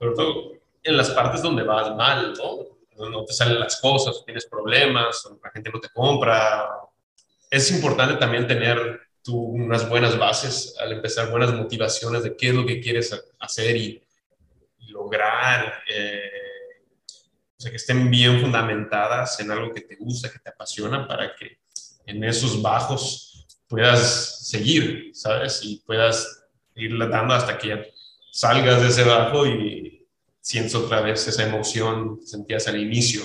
sobre todo en las partes donde vas mal, ¿no? No te salen las cosas, tienes problemas, la gente no te compra. Es importante también tener tú unas buenas bases al empezar, buenas motivaciones de qué es lo que quieres hacer y, lograr. Eh, o sea, que estén bien fundamentadas en algo que te gusta, que te apasiona, para que en esos bajos puedas seguir, ¿sabes? Y puedas ir dando hasta que salgas de ese bajo y sientes otra vez esa emoción que sentías al inicio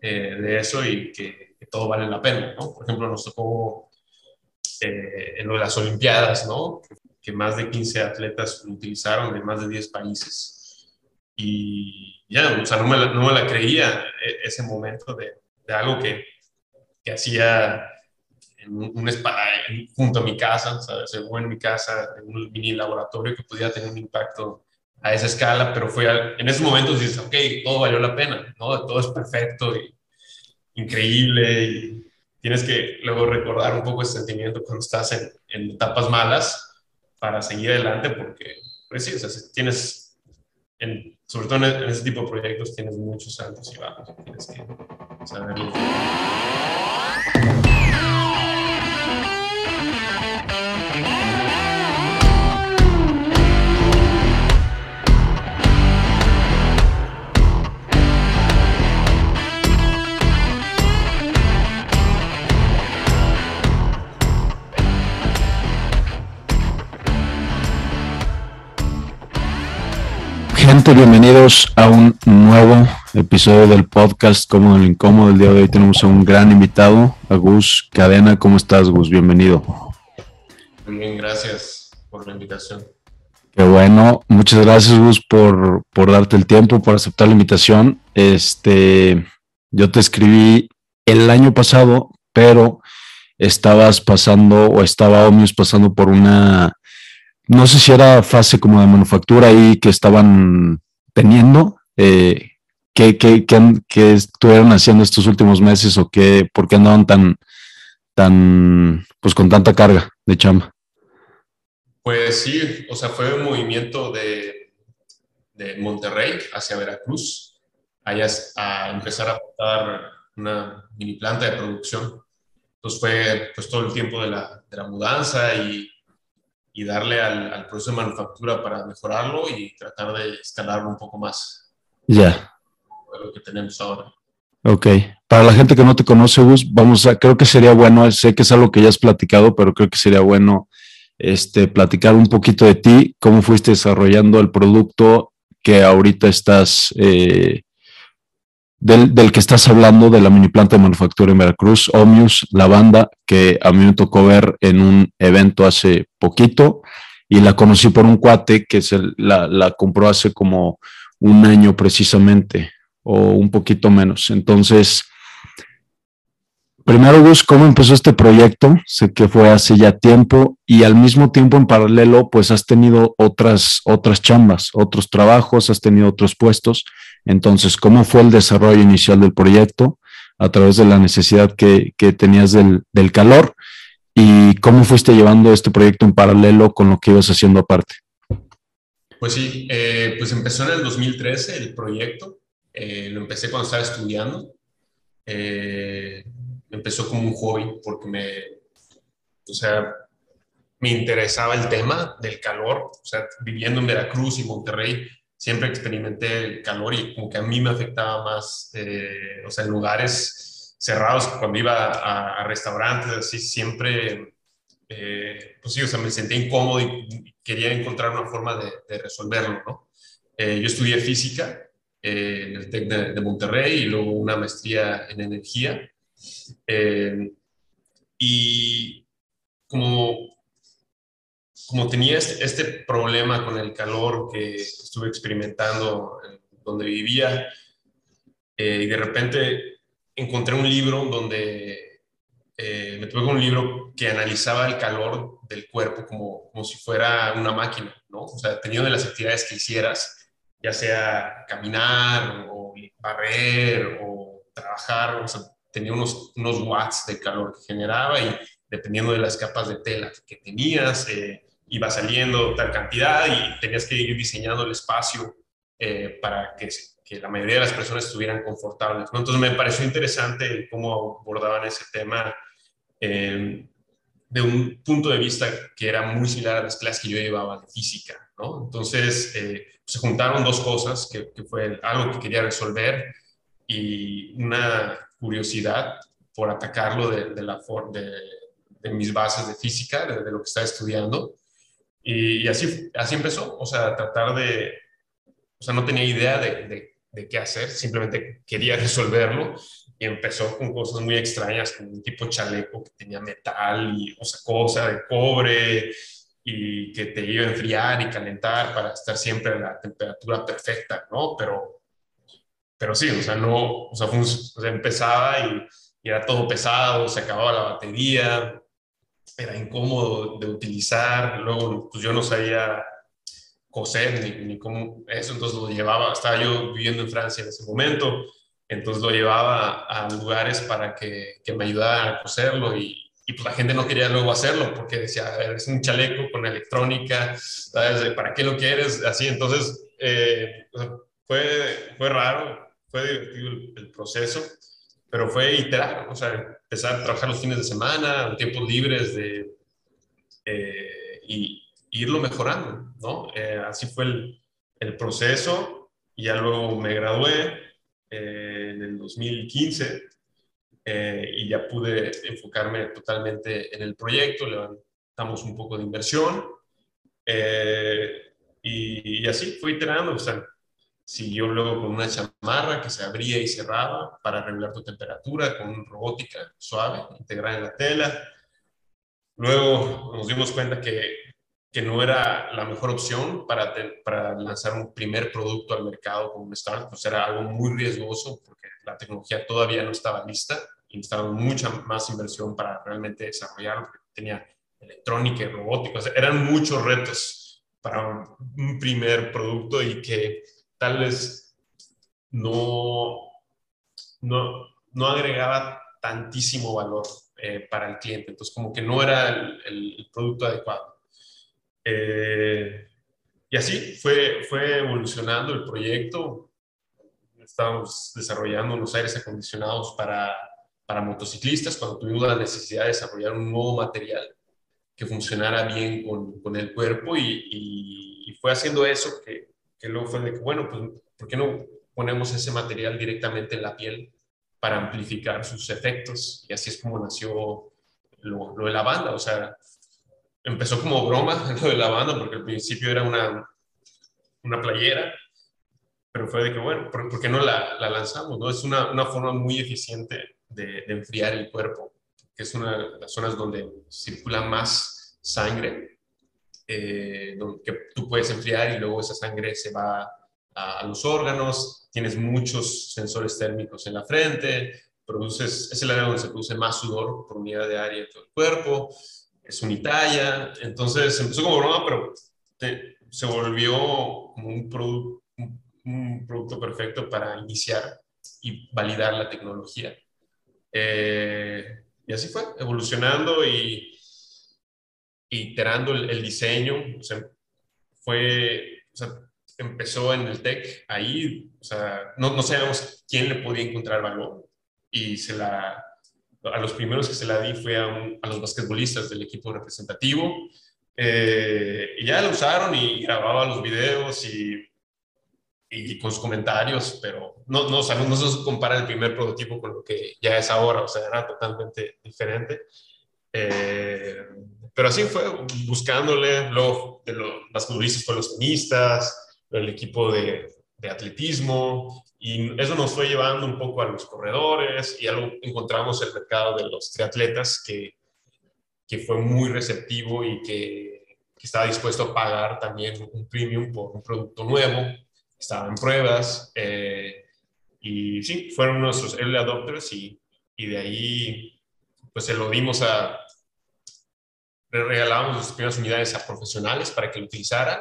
eh, de eso y que, todo vale la pena, ¿no? Por ejemplo, nos tocó eh, en lo de las Olimpiadas, ¿no? Que más de 15 atletas lo utilizaron de más de 10 países. Y ya, o sea, no me la, no me la creía e, ese momento de, de algo que, que hacía en un, junto a mi casa, ¿sabes? O en mi casa, en un mini laboratorio que podía tener un impacto a esa escala, pero fue en esos momentos dices, ok, todo valió la pena, ¿no? Todo es perfecto y increíble y tienes que luego recordar un poco ese sentimiento cuando estás en, en etapas malas para seguir adelante porque, pues sí, o sea, tienes, en, sobre todo en, ese tipo de proyectos, tienes muchos altos y bajos, tienes que saberlo. Gente, bienvenidos a un nuevo episodio del podcast Como el Incómodo. El día de hoy tenemos a un gran invitado, a Gus Cadena. ¿Cómo estás, Gus? Bienvenido. Muy bien, gracias por la invitación. Qué bueno, muchas gracias, Gus, por, por darte el tiempo, por aceptar la invitación. Este, yo te escribí el año pasado, pero estabas pasando o estaba Omius pasando por una no sé si era fase como de manufactura ahí que estaban teniendo, eh, ¿qué, estuvieron haciendo estos últimos meses o qué, por qué andaban tan, tan, pues con tanta carga de chamba? Pues sí, o sea, fue un movimiento de, de Monterrey hacia Veracruz, allá a empezar a montar una mini planta de producción. Entonces fue pues todo el tiempo de la, de la mudanza y y darle al, proceso de manufactura para mejorarlo y tratar de escalarlo un poco más. Ya. Lo que tenemos ahora. Ok. Para la gente que no te conoce, Gus, vamos a, creo que sería bueno, sé que es algo que ya has platicado, pero creo que sería bueno este, platicar un poquito de ti, cómo fuiste desarrollando el producto que ahorita estás eh, del, que estás hablando, de la mini planta de manufactura en Veracruz, Omnius, la banda, que a mí me tocó ver en un evento hace poquito y la conocí por un cuate que se la, la compró hace como un año precisamente o un poquito menos. Entonces, primero, Gus, ¿cómo empezó este proyecto? Sé que fue hace ya tiempo y al mismo tiempo en paralelo, pues has tenido otras, otras chambas, otros trabajos, has tenido otros puestos. Entonces, ¿cómo fue el desarrollo inicial del proyecto a través de la necesidad que, tenías del, calor? ¿Y cómo fuiste llevando este proyecto en paralelo con lo que ibas haciendo aparte? Pues sí, eh, pues empezó en el 2013 el proyecto. Eh, lo empecé cuando estaba estudiando. Eh, empezó como un hobby porque me, o sea, me interesaba el tema del calor. O sea, viviendo en Veracruz y Monterrey, siempre experimenté el calor y como que a mí me afectaba más, eh, o sea, en lugares cerrados, cuando iba a, restaurantes, así, siempre, eh, pues sí, o sea, me sentía incómodo y quería encontrar una forma de, resolverlo, ¿no? Eh, yo estudié física en el TEC de, de, Monterrey y luego una maestría en energía. y como como tenía este, este, problema con el calor que estuve experimentando en donde vivía, eh, y de repente encontré un libro donde eh, me tuve con un libro que analizaba el calor del cuerpo como, como si fuera una máquina, ¿no? O sea, teniendo de las actividades que hicieras, ya sea caminar o barrer o trabajar, o sea, tenía unos, unos watts de calor que generaba y dependiendo de las capas de tela que tenías, eh, iba saliendo tal cantidad y tenías que ir diseñando el espacio eh, para que, la mayoría de las personas estuvieran confortables. Entonces me pareció interesante cómo abordaban ese tema eh, de un punto de vista que era muy similar a las clases que yo llevaba de física. Entonces eh, se juntaron dos cosas, que, fue algo que quería resolver y una curiosidad por atacarlo de, de la de, de, mis bases de física, de, lo que estaba estudiando. Y, y, así, así empezó, o sea, tratar de, o sea, no tenía idea de, de qué hacer, simplemente quería resolverlo y empezó con cosas muy extrañas, como un tipo chaleco que tenía metal y, o sea, cosa de cobre y que te iba a enfriar y calentar para estar siempre a la temperatura perfecta, ¿no? Pero, pero sí, o sea, no, o sea, fue empezaba y, y, era todo pesado, se acababa la batería, era incómodo de utilizar, luego pues yo no sabía coser ni, ni cómo eso, entonces lo llevaba, estaba yo viviendo en Francia en ese momento, entonces lo llevaba a lugares para que, que me ayudara a coserlo y, y, pues la gente no quería luego hacerlo porque decía, es un chaleco con electrónica, ¿sabes? ¿para qué lo quieres? Así, entonces eh, fue, fue raro, fue divertido el, proceso, pero fue iterar, o sea, empezar a trabajar los fines de semana, tiempos libres de... Eh, y, irlo mejorando, ¿no? Eh, así fue el, el, proceso y ya luego me gradué eh, en el 2015 eh, y ya pude enfocarme totalmente en el proyecto, levantamos un poco de inversión y, y, así fue iterando, o sea, siguió luego con una chamarra que se abría y cerraba para regular tu temperatura con robótica suave integrada en la tela. Luego nos dimos cuenta que que no era la mejor opción para, para lanzar un primer producto al mercado como un startup, pues era algo muy riesgoso porque la tecnología todavía no estaba lista y necesitaba mucha más inversión para realmente desarrollarlo, porque tenía electrónica y robótica, eran muchos retos para un, un, primer producto y que tal vez no, no, no agregaba tantísimo valor eh, para el cliente, entonces como que no era el, el producto adecuado. Eh, y así fue, fue evolucionando el proyecto. Estamos desarrollando unos aires acondicionados para, para motociclistas cuando tuvimos la necesidad de desarrollar un nuevo material que funcionara bien con, con el cuerpo y, y, fue haciendo eso que, que, luego fue de que, bueno, pues, ¿por qué no ponemos ese material directamente en la piel para amplificar sus efectos? Y así es como nació lo, lo de la banda, o sea, empezó como broma lo de la banda, porque al principio era una, una playera, pero fue de que, bueno, ¿por, qué no la, la, lanzamos? ¿no? Es una, una forma muy eficiente de, enfriar el cuerpo, que es una de las zonas donde circula más sangre, eh, que tú puedes enfriar y luego esa sangre se va a, los órganos, tienes muchos sensores térmicos en la frente, produces, es el área donde se produce más sudor por unidad de área de todo el cuerpo, es unitalla, entonces empezó como broma, pero se volvió como un, un, producto perfecto para iniciar y validar la tecnología. Eh, y así fue, evolucionando y iterando el, diseño. O sea, fue, o sea, empezó en el tech ahí, o sea, no, no sabíamos quién le podía encontrar valor y se la a los primeros que se la di fue a, a los basquetbolistas del equipo representativo. Eh, y ya lo usaron y grababa los videos y, y con sus comentarios, pero no, no, o sea, no, se compara el primer prototipo con lo que ya es ahora, o sea, era totalmente diferente. Eh, pero así fue, buscándole, luego de los basquetbolistas fue los tenistas, el equipo de, de atletismo, y eso nos fue llevando un poco a los corredores y algo encontramos el mercado de los triatletas que, que fue muy receptivo y que, que, estaba dispuesto a pagar también un premium por un producto nuevo. Estaba en pruebas eh, y sí, fueron nuestros early adopters y, y de ahí pues se lo dimos a, regalábamos las primeras unidades a profesionales para que lo utilizaran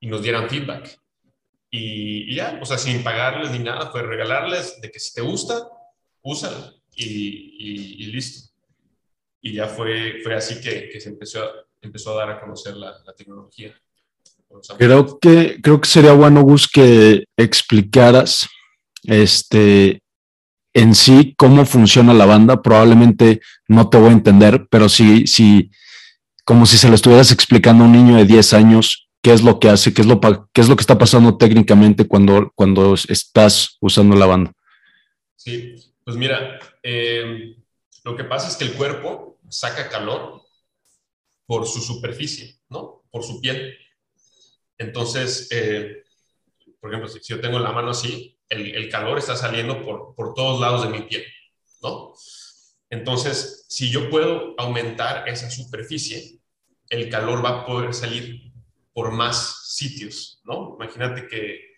y nos dieran feedback. Y, ya, o sea, sin pagarles ni nada, fue regalarles de que si te gusta, úsalo y, y, listo. Y ya fue, fue así que, que, se empezó a, empezó a dar a conocer la, la tecnología. Creo que, creo que sería bueno, Gus, que explicaras este, en sí cómo funciona la banda. Probablemente no te voy a entender, pero sí, sí, como si se lo estuvieras explicando a un niño de 10 años qué es lo que hace, qué es lo, qué es lo que está pasando técnicamente cuando, cuando estás usando la banda. Sí, pues mira, eh, lo que pasa es que el cuerpo saca calor por su superficie, ¿no? Por su piel. Entonces, eh, por ejemplo, si, yo tengo la mano así, el, calor está saliendo por, por, todos lados de mi piel, ¿no? Entonces, si yo puedo aumentar esa superficie, el calor va a poder salir por más sitios, ¿no? Imagínate que,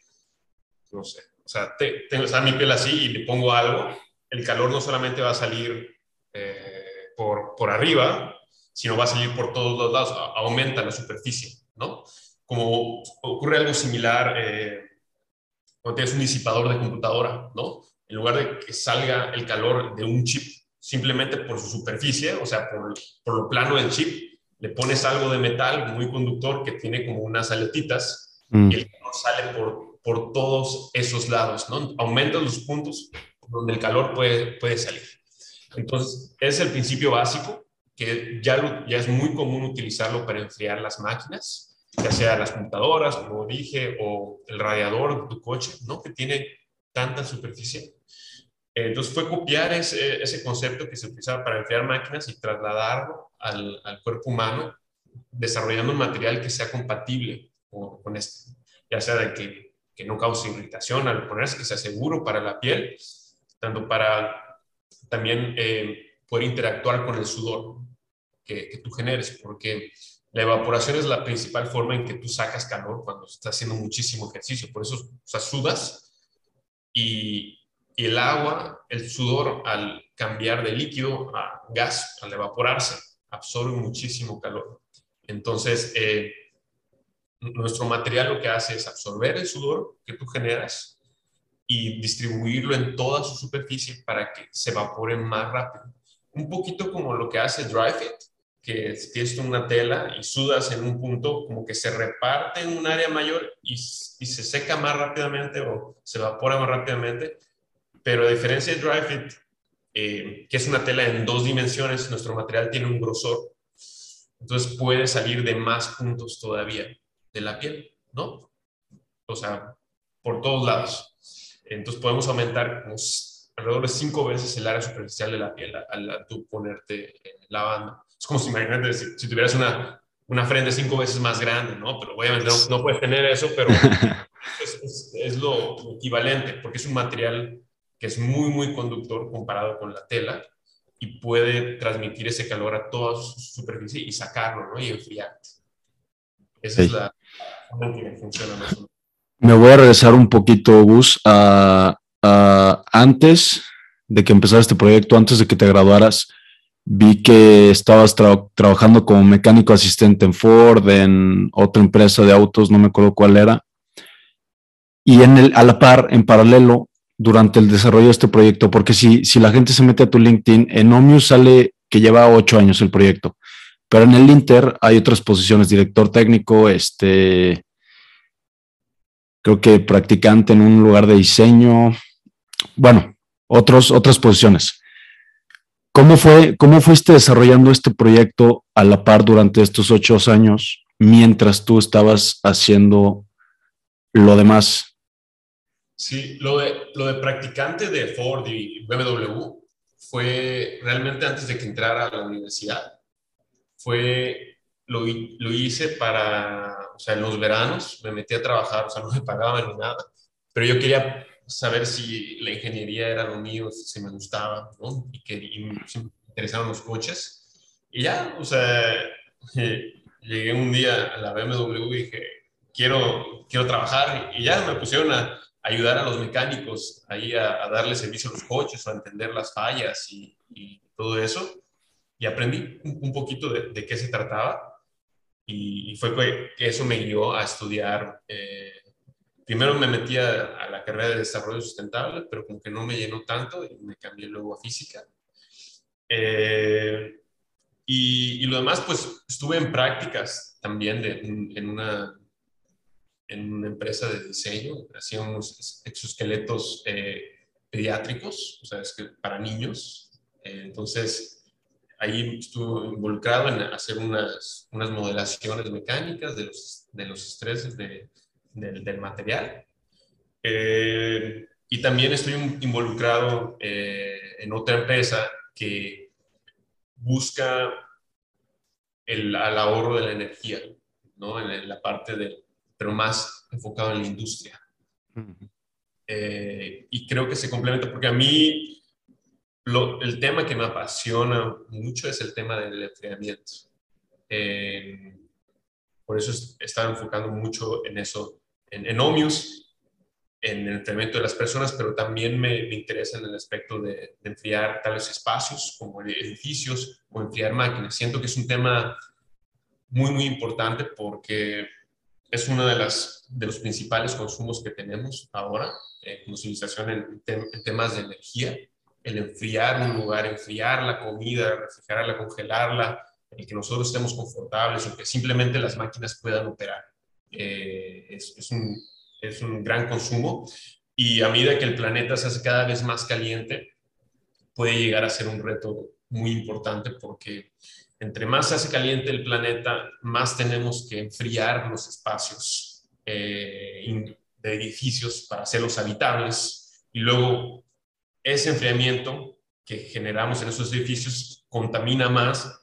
no sé, o sea, tengo está mi piel así y le pongo algo, el calor no solamente va a salir eh, por, por arriba, sino va a salir por todos los lados, aumenta la superficie, ¿no? como ocurre algo similar eh, cuando tienes un disipador de computadora, ¿no? En lugar de que salga el calor de un chip simplemente por su superficie, o sea, por, por lo plano del chip, le pones algo de metal muy conductor que tiene como unas aletitas mm. y el calor sale por, por todos esos lados, ¿no? Aumentas los puntos donde el calor puede, puede salir. Entonces, es el principio básico que ya, ya es muy común utilizarlo para enfriar las máquinas ya sea las computadoras, como dije, o el radiador de tu coche, ¿no? Que tiene tanta superficie. Entonces fue copiar ese, ese concepto que se utilizaba para enfriar máquinas y trasladarlo al, al cuerpo humano, desarrollando un material que sea compatible con, este, ya sea de que, que, no cause irritación al ponerse, que sea seguro para la piel, tanto para también eh, poder interactuar con el sudor que, tú generes, porque la evaporación es la principal forma en que tú sacas calor cuando estás haciendo muchísimo ejercicio. Por eso, o sudas y, el agua, el sudor, al cambiar de líquido a gas, al evaporarse, absorbe muchísimo calor. Entonces, eh, nuestro material lo que hace es absorber el sudor que tú generas y distribuirlo en toda su superficie para que se evapore más rápido. Un poquito como lo que hace DryFit, que si tienes una tela y sudas en un punto, como que se reparte en un área mayor y, y, se seca más rápidamente o se evapora más rápidamente. Pero a diferencia de Dry Fit, eh, que es una tela en dos dimensiones, nuestro material tiene un grosor. Entonces puede salir de más puntos todavía de la piel, ¿no? O sea, por todos lados. Entonces podemos aumentar alrededor de cinco veces el área superficial de la piel al, tú ponerte la banda. Es como si, imagínate, si, tuvieras una, una frente cinco veces más grande, ¿no? Pero obviamente no, puedes tener eso, pero es, es, lo equivalente, porque es un material que es muy, muy conductor comparado con la tela y puede transmitir ese calor a toda su superficie y sacarlo, ¿no? Y enfriarte. Esa es la forma que funciona más Me voy a regresar un poquito, Gus, a, a antes de que empezara este proyecto, antes de que te graduaras, Vi que estabas trabajando como mecánico asistente en Ford, en otra empresa de autos, no me acuerdo cuál era. Y en el, a la par, en paralelo, durante el desarrollo de este proyecto, porque si, si la gente se mete a tu LinkedIn, en Omius sale que lleva ocho años el proyecto, pero en el Inter hay otras posiciones, director técnico, este, creo que practicante en un lugar de diseño, bueno, otros, otras posiciones. ¿Cómo, fue, ¿Cómo fuiste desarrollando este proyecto a la par durante estos ocho años mientras tú estabas haciendo lo demás? Sí, lo de, lo de practicante de Ford y BMW fue realmente antes de que entrara a la universidad. Fue, lo, lo hice para, o sea, en los veranos me metí a trabajar, o sea, no me pagaban ni nada, pero yo quería saber si la ingeniería era lo mío, si me gustaba, ¿no? Y que y me interesaban los coches. Y ya, o sea, llegué un día a la BMW y dije, quiero, quiero trabajar. Y ya me pusieron a ayudar a los mecánicos ahí a, darle servicio a los coches, a entender las fallas y, todo eso. Y aprendí un, poquito de, qué se trataba. Y, fue que eso me guió a estudiar eh, primero me metí a, la carrera de desarrollo sustentable, pero como que no me llenó tanto y me cambié luego a física. Eh, y, lo demás, pues estuve en prácticas también de, en una en una empresa de diseño, hacíamos exoesqueletos eh, pediátricos, o sea, es que para niños. Eh, entonces, ahí estuve involucrado en hacer unas, unas modelaciones mecánicas de los, de los estreses de, del material. Eh, y también estoy involucrado en otra empresa que busca el, ahorro de la energía, ¿no? En la parte del, pero más enfocado en la industria. Eh, y creo que se complementa porque a mí el tema que me apasiona mucho es el tema del enfriamiento. Eh, por eso he estado enfocando mucho en eso, en, en Omius, en el enfriamiento de las personas, pero también me, interesa en el aspecto de, de, enfriar tales espacios como edificios o enfriar máquinas. Siento que es un tema muy, muy importante porque es uno de, las, de los principales consumos que tenemos ahora eh, como civilización en, temas de energía. El enfriar un lugar, enfriar la comida, refrigerarla, congelarla, el que nosotros estemos confortables o que simplemente las máquinas puedan operar. Eh, es, es, un, es un gran consumo y a medida que el planeta se hace cada vez más caliente, puede llegar a ser un reto muy importante porque entre más se hace caliente el planeta, más tenemos que enfriar los espacios eh, de edificios para hacerlos habitables. Y luego ese enfriamiento que generamos en esos edificios contamina más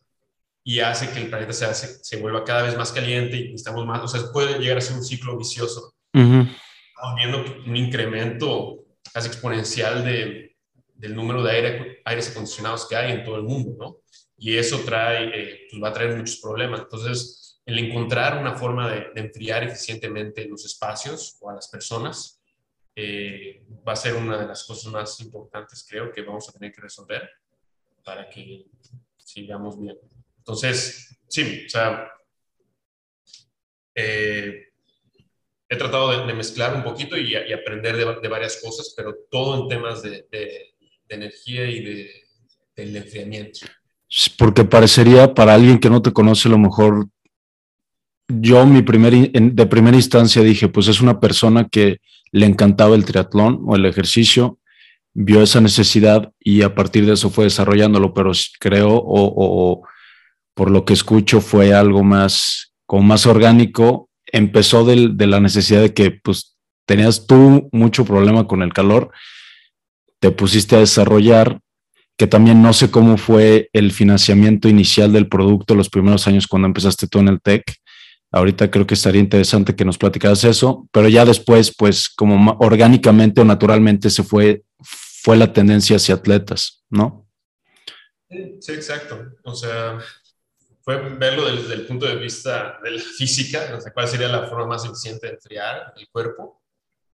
y hace que el planeta se, se vuelva cada vez más caliente y estamos más, o sea, puede llegar a ser un ciclo vicioso. Estamos viendo un incremento casi exponencial de, del número de aire, aires acondicionados que hay en todo el mundo, ¿no? Y eso trae, eh, pues va a traer muchos problemas. Entonces, el encontrar una forma de, enfriar eficientemente los espacios o a las personas eh, va a ser una de las cosas más importantes, creo, que vamos a tener que resolver para que sigamos bien. Entonces, sí, o sea, eh, he tratado de, mezclar un poquito y, aprender de, varias cosas, pero todo en temas de, energía y de, del enfriamiento porque parecería para alguien que no te conoce a lo mejor yo mi primer, de primera instancia dije, pues es una persona que le encantaba el triatlón o el ejercicio, vio esa necesidad y a partir de eso fue desarrollándolo, pero creo o, por lo que escucho fue algo más, como más orgánico, empezó de la necesidad de que pues tenías tú mucho problema con el calor, te pusiste a desarrollar que también no sé cómo fue el financiamiento inicial del producto los primeros años cuando empezaste tú en el tech. Ahorita creo que estaría interesante que nos platicaras eso, pero ya después, pues como orgánicamente o naturalmente se fue, fue la tendencia hacia atletas, ¿no? Sí, exacto. O sea, fue verlo desde el punto de vista de la física, o sea, cuál sería la forma más eficiente de enfriar el cuerpo,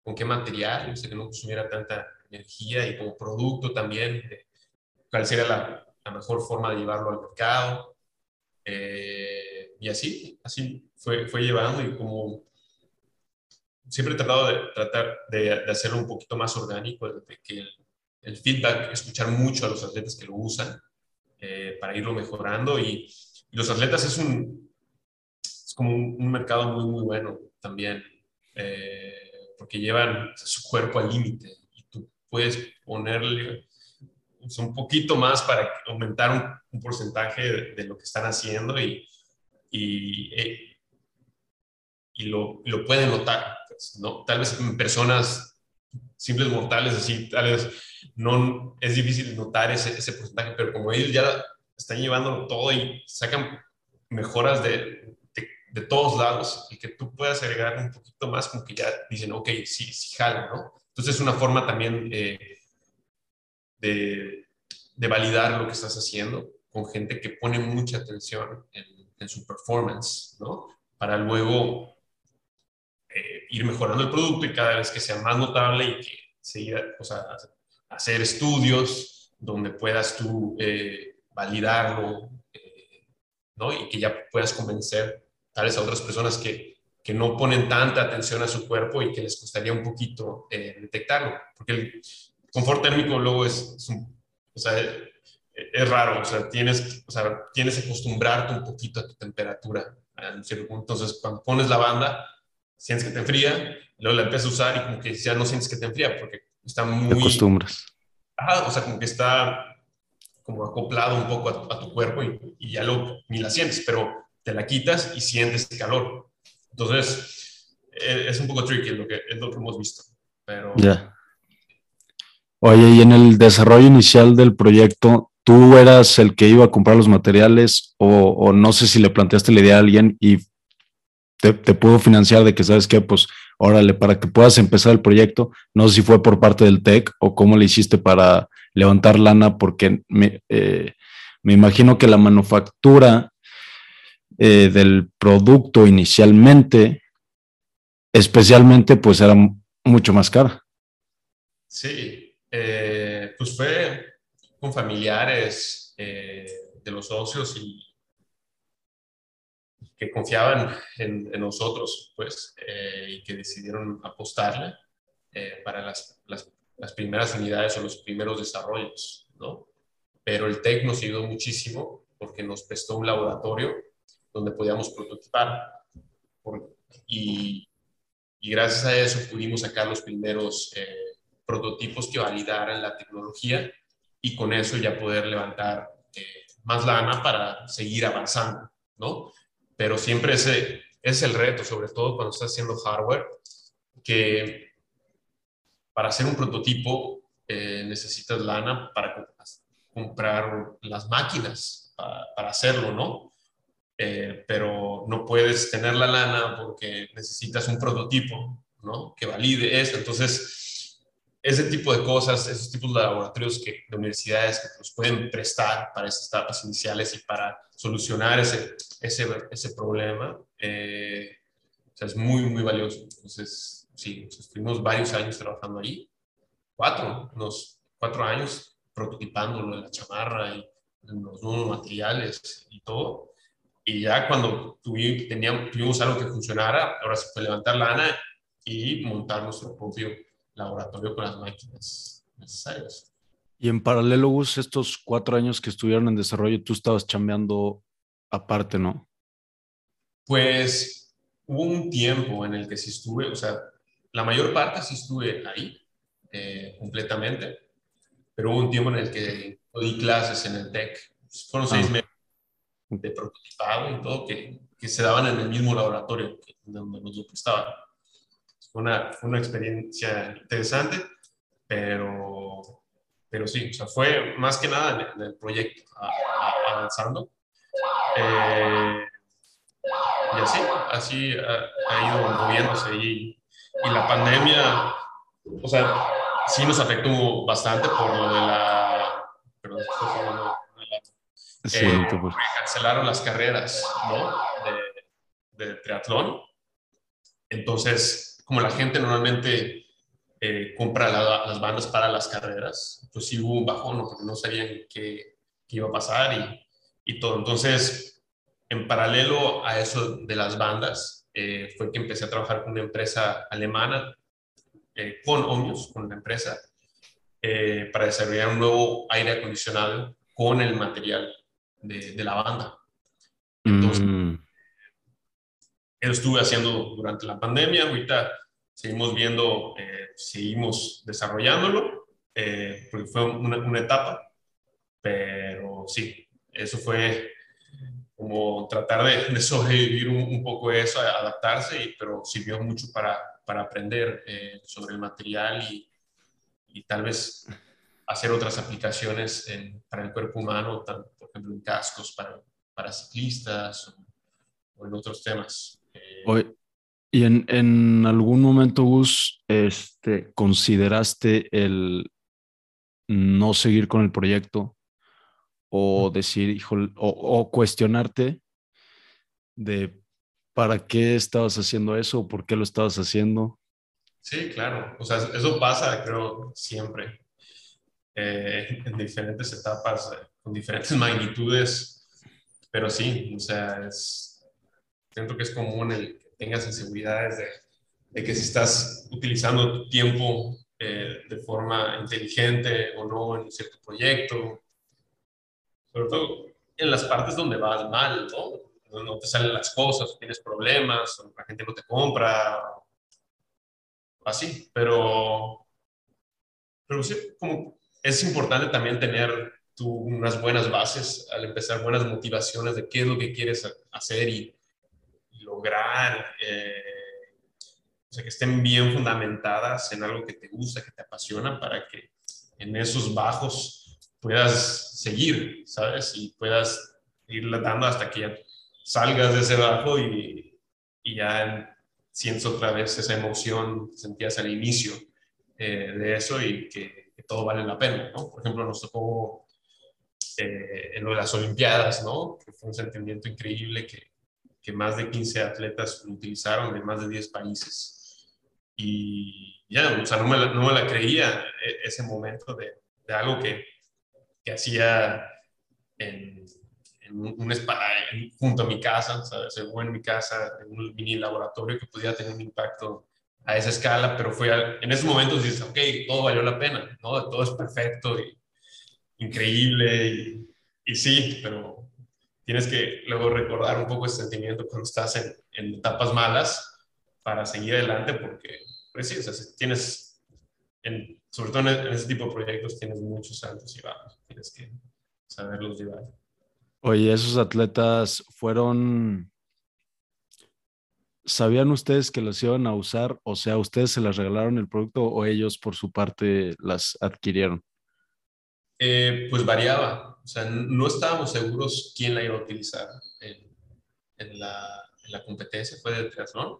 con qué material, o sea, que no consumiera tanta energía y como producto también cuál sería la, mejor forma de llevarlo al mercado. Eh, y así, así fue, fue llevando y como siempre he tratado de tratar de, hacerlo un poquito más orgánico, de que el, feedback, escuchar mucho a los atletas que lo usan eh, para irlo mejorando y, los atletas es un es como un, mercado muy muy bueno también eh, porque llevan su cuerpo al límite y tú puedes ponerle un poquito más para aumentar un, porcentaje de, lo que están haciendo y, y, eh, y lo, lo, pueden notar. Pues, ¿no? Tal vez en personas simples mortales, así, tal vez no es difícil notar ese, ese porcentaje, pero como ellos ya están llevándolo todo y sacan mejoras de, de, todos lados y que tú puedas agregar un poquito más, como que ya dicen, ok, sí, sí jala, ¿no? Entonces es una forma también eh, de, validar lo que estás haciendo con gente que pone mucha atención en, su performance, ¿no? Para luego eh, ir mejorando el producto y cada vez que sea más notable y que seguir, o sea, hacer estudios donde puedas tú eh, validarlo, eh, ¿no? Y que ya puedas convencer tal vez a otras personas que, que, no ponen tanta atención a su cuerpo y que les costaría un poquito detectarlo. Porque el, confort térmico luego es, o sea, es raro, o sea, tienes, o sea, tienes que acostumbrarte un poquito a tu temperatura. Entonces, cuando pones la banda, sientes que te enfría, luego la empiezas a usar y como que ya no sientes que te enfría porque está muy... Te acostumbras. Ajá, o sea, como que está como acoplado un poco a, tu cuerpo y, ya lo, ni la sientes, pero te la quitas y sientes calor. Entonces, e, es, un poco tricky lo que, es lo que hemos visto. Pero... Ya. Oye, y en el desarrollo inicial del proyecto, ¿tú eras el que iba a comprar los materiales o, no sé si le planteaste la idea a alguien y te, pudo financiar de que, ¿sabes qué? Pues órale, para que puedas empezar el proyecto, no sé si fue por parte del TEC o cómo le hiciste para levantar lana, porque me, eh, me imagino que la manufactura eh, del producto inicialmente, especialmente, pues era mucho más cara. Sí, eh, pues fue con familiares de los socios y que confiaban en, nosotros, pues, y que decidieron apostarle para las, las, las primeras unidades o los primeros desarrollos, ¿no? Pero el TEC nos ayudó muchísimo porque nos prestó un laboratorio donde podíamos prototipar. y, y, gracias a eso pudimos sacar los primeros eh, prototipos que validaran la tecnología y con eso ya poder levantar eh, más lana para seguir avanzando, ¿no? Pero siempre ese es el reto, sobre todo cuando estás haciendo hardware, que para hacer un prototipo eh, necesitas lana para comprar las máquinas para, hacerlo, ¿no? Eh, pero no puedes tener la lana porque necesitas un prototipo, ¿no? Que valide eso. Entonces, ese tipo de cosas, esos tipos de laboratorios que, de universidades que nos pueden prestar para esas etapas iniciales y para solucionar ese, ese, ese problema, eh, o sea, es muy, muy valioso. Entonces, sí, estuvimos varios años trabajando ahí, cuatro, unos cuatro años prototipando lo de la chamarra y los nuevos materiales y todo. Y ya cuando tuvimos, teníamos, tuvimos algo que funcionara, ahora se fue levantar lana y montar nuestro propio laboratorio con las máquinas necesarias. Y en paralelo, Gus, estos cuatro años que estuvieron en desarrollo, tú estabas chambeando aparte, ¿no? Pues hubo un tiempo en el que sí estuve, o sea, la mayor parte sí estuve ahí eh, completamente, pero hubo un tiempo en el que di clases en el TEC. Fueron seis ah. meses de prototipado y todo que, que, se daban en el mismo laboratorio donde nosotros estábamos. Una, una experiencia interesante, pero, pero sí, o sea, fue más que nada en, el proyecto avanzando. Eh, y así, así ha, ha ido moviéndose y y la pandemia, o sea, sí nos afectó bastante por lo de la... Perdón, eh, pues. cancelaron las carreras ¿no? de, de, triatlón. Entonces, como la gente normalmente eh, compra las bandas para las carreras, pues sí hubo un bajón, porque no sabían qué, qué iba a pasar y, y, todo. Entonces, en paralelo a eso de las bandas, eh, fue que empecé a trabajar con una empresa alemana, eh, con Omnius, con una empresa, eh, para desarrollar un nuevo aire acondicionado con el material de, la banda. Entonces, mm. Eso estuve haciendo durante la pandemia, ahorita seguimos viendo, seguimos desarrollándolo, porque fue una, una etapa, pero sí, eso fue como tratar de, sobrevivir un, poco eso, adaptarse, y, pero sirvió mucho para, para aprender eh, sobre el material y, y, tal vez hacer otras aplicaciones para el cuerpo humano, por ejemplo en cascos para, para ciclistas o, en otros temas. ¿Y en, en, algún momento, Gus, este, consideraste el no seguir con el proyecto o decir, hijo, o, cuestionarte de para qué estabas haciendo eso o por qué lo estabas haciendo. Sí, claro. O sea, eso pasa, creo, siempre. Eh, en diferentes etapas, eh, con diferentes magnitudes. Pero sí, o sea, es, siento que es común el que tengas inseguridades de, de que si estás utilizando tu tiempo eh, de forma inteligente o no en un cierto proyecto, sobre todo en las partes donde vas mal, ¿no? no te salen las cosas, tienes problemas, la gente no te compra, así, pero, pero sí, como es importante también tener tú unas buenas bases al empezar, buenas motivaciones de qué es lo que quieres hacer y, lograr, eh, o sea, que estén bien fundamentadas en algo que te gusta, que te apasiona, para que en esos bajos puedas seguir, ¿sabes? Y puedas ir dando hasta que ya salgas de ese bajo y, y ya sientes otra vez esa emoción que sentías al inicio eh, de eso y que, todo vale la pena, ¿no? Por ejemplo, nos tocó eh, en lo de las Olimpiadas, ¿no? Que fue un sentimiento increíble que, que más de 15 atletas utilizaron de más de 10 países. Y ya, o sea, no me la, no me la creía e, ese momento de, de algo que, que hacía en, un, junto a mi casa, ¿sabes? en mi casa, en un mini laboratorio que podía tener un impacto a esa escala, pero fue en esos momentos dices, ok, todo valió la pena, ¿no? Todo es perfecto y increíble y sí, pero tienes que luego recordar un poco ese sentimiento cuando estás en, en etapas malas para seguir adelante porque, pues sí, o sea, tienes, en, sobre todo en, ese tipo de proyectos, tienes muchos altos y bajos, tienes que saberlos llevar. Oye, esos atletas fueron, ¿sabían ustedes que los iban a usar? O sea, ¿ustedes se les regalaron el producto o ellos por su parte las adquirieron? Eh, pues variaba, o sea, no estábamos seguros quién la iba a utilizar en, la, competencia, fue de triatlón.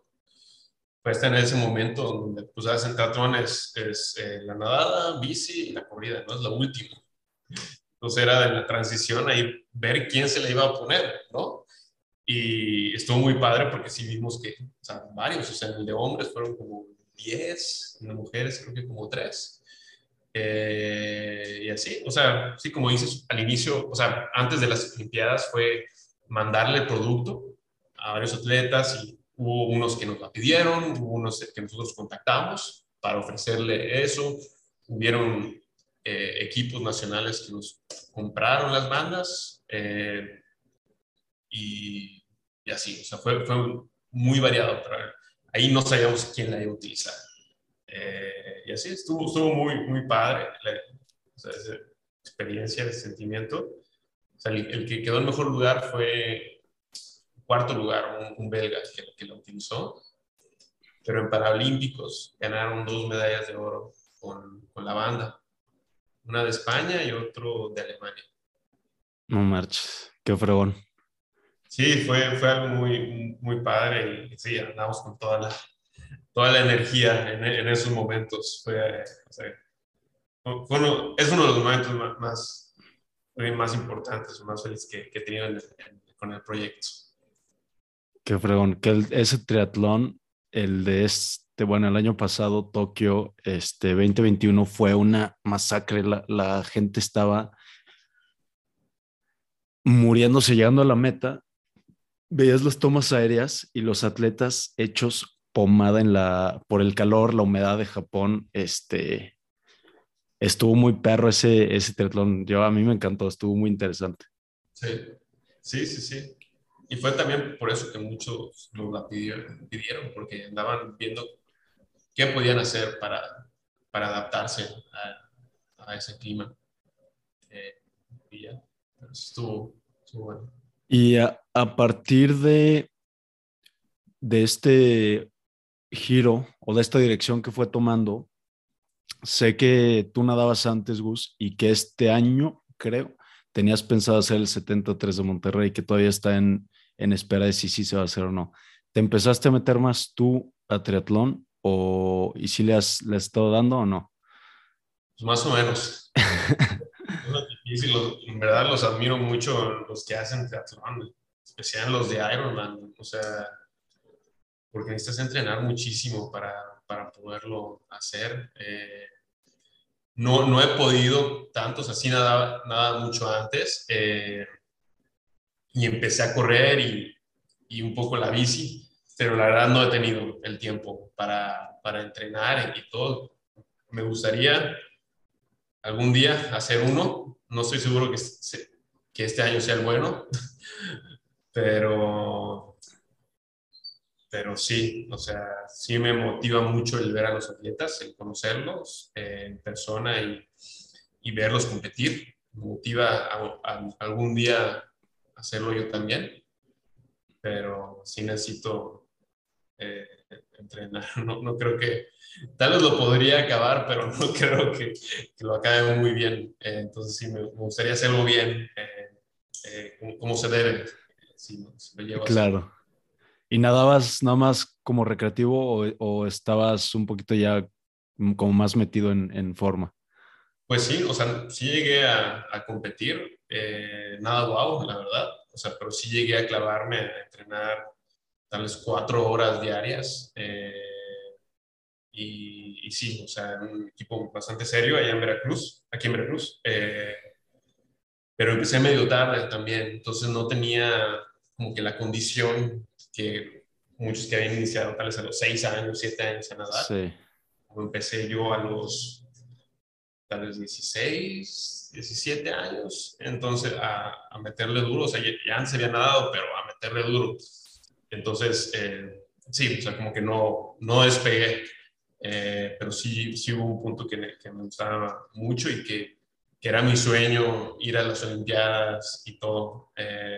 Pues en ese momento donde pues hacen triatlón es, eh, la nadada, bici y la corrida, ¿no? Es lo último. Entonces era de la transición ahí ver quién se le iba a poner, ¿no? Y estuvo muy padre porque sí vimos que, o sea, varios, o sea, el de hombres fueron como 10, en de mujeres creo que como 3. Eh, y así, o sea, sí, como dices al inicio, o sea, antes de las Olimpiadas fue mandarle producto a varios atletas y hubo unos que nos la pidieron, hubo unos que nosotros contactamos para ofrecerle eso, hubieron eh, equipos nacionales que nos compraron las bandas eh, y, así, o sea, fue, fue muy variado. ahí no sabíamos quién la iba a utilizar. Eh, y así estuvo, estuvo muy, muy padre esa experiencia, ese sentimiento. O sea, el, que quedó en mejor lugar fue cuarto lugar, un, belga que, que lo utilizó. Pero en Paralímpicos ganaron dos medallas de oro con, con la banda una de España y otro de Alemania. No marches, qué fregón. Sí, fue, fue algo muy, muy padre y sí, andamos con toda la, toda la energía en, en esos momentos. Fue, bueno, es uno de los momentos más, más, importantes o más felices que, que he tenido con el proyecto. Qué fregón, que ese triatlón, el de este bueno, el año pasado Tokio, este 2021 fue una masacre, la, gente estaba muriéndose llegando a la meta, veías las tomas aéreas y los atletas hechos pomada en la, por el calor, la humedad de Japón, este, estuvo muy perro ese, ese triatlón. Yo, a mí me encantó, estuvo muy interesante. Sí, sí, sí, sí. Y fue también por eso que muchos la pidieron, pidieron porque andaban viendo qué podían hacer para, para adaptarse a, a, ese clima. Eh, y ya, estuvo, estuvo, bueno. Y a, a, partir de, de este giro o de esta dirección que fue tomando, sé que tú nadabas antes, Gus, y que este año, creo, tenías pensado hacer el 73 de Monterrey, que todavía está en, en espera de si sí se va a hacer o no. ¿Te empezaste a meter más tú a triatlón o, ¿Y si le has, le has estado dando o no? Pues más o menos. es en verdad los admiro mucho los que hacen triatlón, especialmente los de Ironman, o sea, porque necesitas entrenar muchísimo para, para poderlo hacer. Eh, no, no he podido tantos, así nada, nada mucho antes. Eh, y empecé a correr y, y un poco la bici pero la verdad no he tenido el tiempo para, para entrenar y todo. Me gustaría algún día hacer uno, no estoy seguro que, que este año sea el bueno, pero, pero sí, o sea, sí me motiva mucho el ver a los atletas, el conocerlos eh, en persona y, y, verlos competir. Me motiva a, algún día hacerlo yo también, pero sí necesito eh, entrenar. No, no, creo que, tal vez lo podría acabar, pero no creo que, que lo acabe muy bien. Eh, entonces sí, me, gustaría hacerlo bien, eh, como, como, se debe. Sí, lo llevo claro. ¿Y nadabas nada más como recreativo o, o estabas un poquito ya como más metido en, en, forma? Pues sí, o sea, sí llegué a, a competir, nada guau, la verdad, o sea, pero sí llegué a clavarme a entrenar tal vez cuatro horas diarias. Eh, y, sí, o sea, un equipo bastante serio allá en Veracruz, aquí en Veracruz. Eh, pero empecé medio tarde también, entonces no tenía como que la condición que muchos que habían iniciado tal vez a los seis años, siete años a nadar. Sí. Como empecé yo a los tal vez 16, 17 años, entonces a, a meterle duro, o sea, ya, antes había nadado, pero a meterle duro. Entonces, eh, sí, o sea, como que no, no despegué, eh, pero sí, sí hubo un punto que me, que me gustaba mucho y que, que, era mi sueño ir a las Olimpiadas y todo. Eh,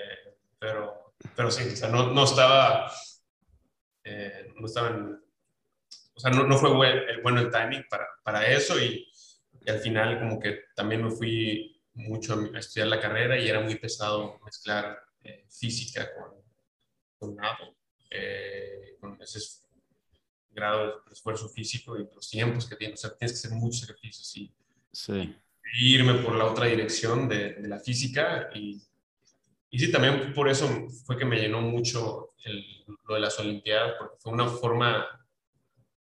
pero, pero sí, o sea, no, no estaba, no estaba en, o sea, no, no fue bueno el, bueno el timing para, para eso y, y, al final como que también me fui mucho a estudiar la carrera y era muy pesado mezclar física con con eh, con ese grado de esfuerzo físico y los tiempos que tienes. O sea, tienes que hacer muchos sacrificios y, sí. irme por la otra dirección de, la física. Y, y, sí, también por eso fue que me llenó mucho lo de las Olimpiadas, porque fue una forma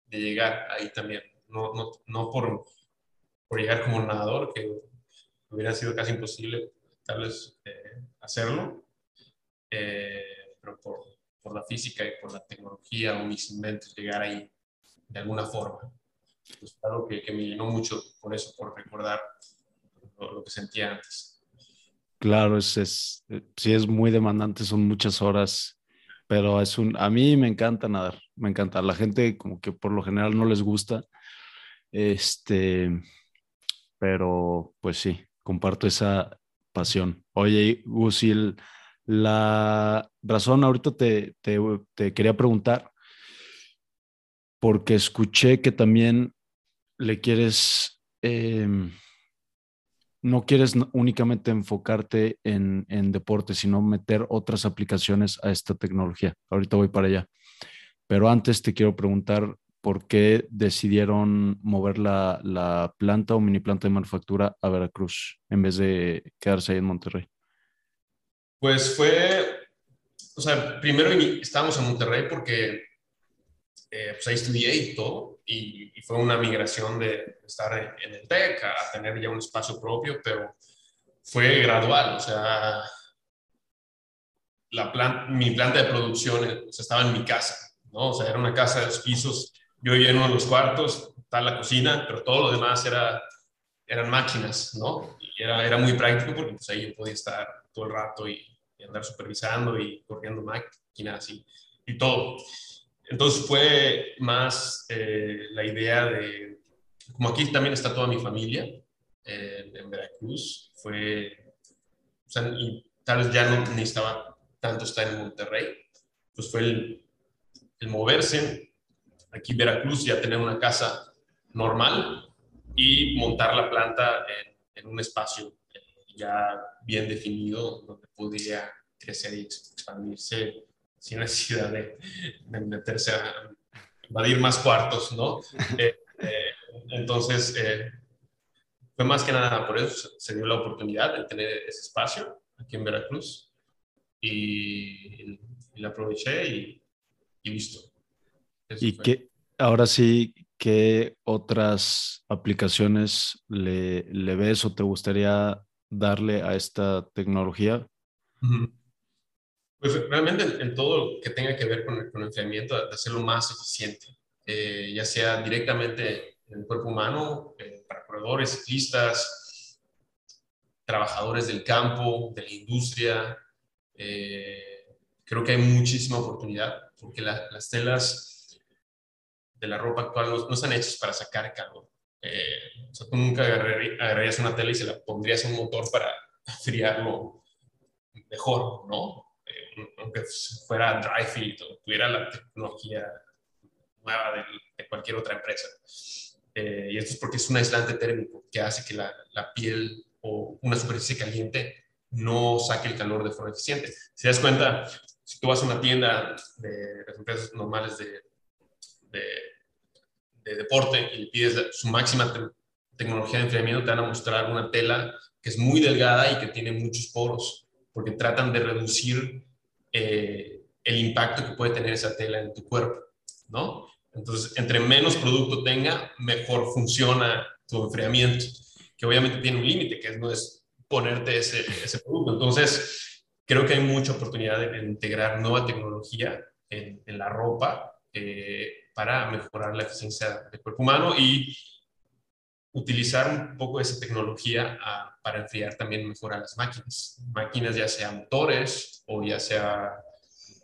de llegar ahí también. No, no, no por, por llegar como nadador, que hubiera sido casi imposible tal vez eh, hacerlo. Eh, pero por, por, la física y por la tecnología o mis inventos llegar ahí de alguna forma. Es algo que, que, me llenó mucho por eso, por recordar lo que sentía antes. Claro, es, es, sí es muy demandante, son muchas horas, pero es un, a mí me encanta nadar, me encanta. La gente como que por lo general no les gusta, este, pero pues sí, comparto esa pasión. Oye, Gusil, la razón, ahorita te, te, quería preguntar, porque escuché que también le quieres, em, no quieres únicamente enfocarte en, en deporte, sino meter otras aplicaciones a esta tecnología. Ahorita voy para allá. Pero antes te quiero preguntar por qué decidieron mover la, la, planta o mini planta de manufactura a Veracruz en vez de quedarse ahí en Monterrey. Pues fue, o sea, primero estábamos en Monterrey porque eh, pues ahí estudié y todo, y, fue una migración de estar en, el TEC a, tener ya un espacio propio, pero fue gradual, o sea, la mi planta de producción eh, estaba en mi casa, ¿no? O sea, era una casa de dos pisos, yo vivía en uno de los cuartos, está la cocina, pero todo lo demás era, eran máquinas, ¿no? Y era, era muy práctico porque pues ahí yo podía estar todo el rato y andar supervisando y corriendo máquinas y, y todo. Entonces fue más eh, la idea de, como aquí también está toda mi familia eh, en Veracruz, fue, o sea, tal vez ya no necesitaba tanto estar en Monterrey, pues fue el, moverse. Aquí en Veracruz, ya tener una casa normal y montar la planta en, en un espacio ya bien definido donde podía crecer y expandirse sin necesidad de, meterse a invadir más cuartos, ¿no? Eh, eh, entonces, eh, fue más que nada por eso se dio la oportunidad de tener ese espacio aquí en Veracruz y, y la aproveché y, y listo. y que ahora sí, ¿qué otras aplicaciones le, le, ves o te gustaría darle a esta tecnología? Pues realmente en, todo lo que tenga que ver con el, con enfriamiento, de hacerlo más eficiente, eh, ya sea directamente en el cuerpo humano, eh, para corredores, ciclistas, trabajadores del campo, de la industria, eh, creo que hay muchísima oportunidad porque las telas de la ropa actual no, están hechas para sacar calor. Eh, o sea, tú nunca agarrarías una tela y se la pondrías en un motor para enfriarlo mejor, ¿no? Aunque fuera dry fit o tuviera la tecnología nueva de, cualquier otra empresa. Eh, y esto es porque es un aislante térmico que hace que la, la piel o una superficie caliente no saque el calor de forma eficiente. Si te das cuenta, si tú vas a una tienda de las empresas normales de, de, deporte y le pides su máxima tecnología de enfriamiento, te van a mostrar una tela que es muy delgada y que tiene muchos poros, porque tratan de reducir eh, el impacto que puede tener esa tela en tu cuerpo, ¿no? Entonces, entre menos producto tenga, mejor funciona tu enfriamiento, que obviamente tiene un límite, que no es ponerte ese, ese producto. Entonces, creo que hay mucha oportunidad de, integrar nueva tecnología en, la ropa eh, para mejorar la eficiencia del cuerpo humano y utilizar un poco esa tecnología para enfriar también mejor a las máquinas. Máquinas ya sea motores o ya sea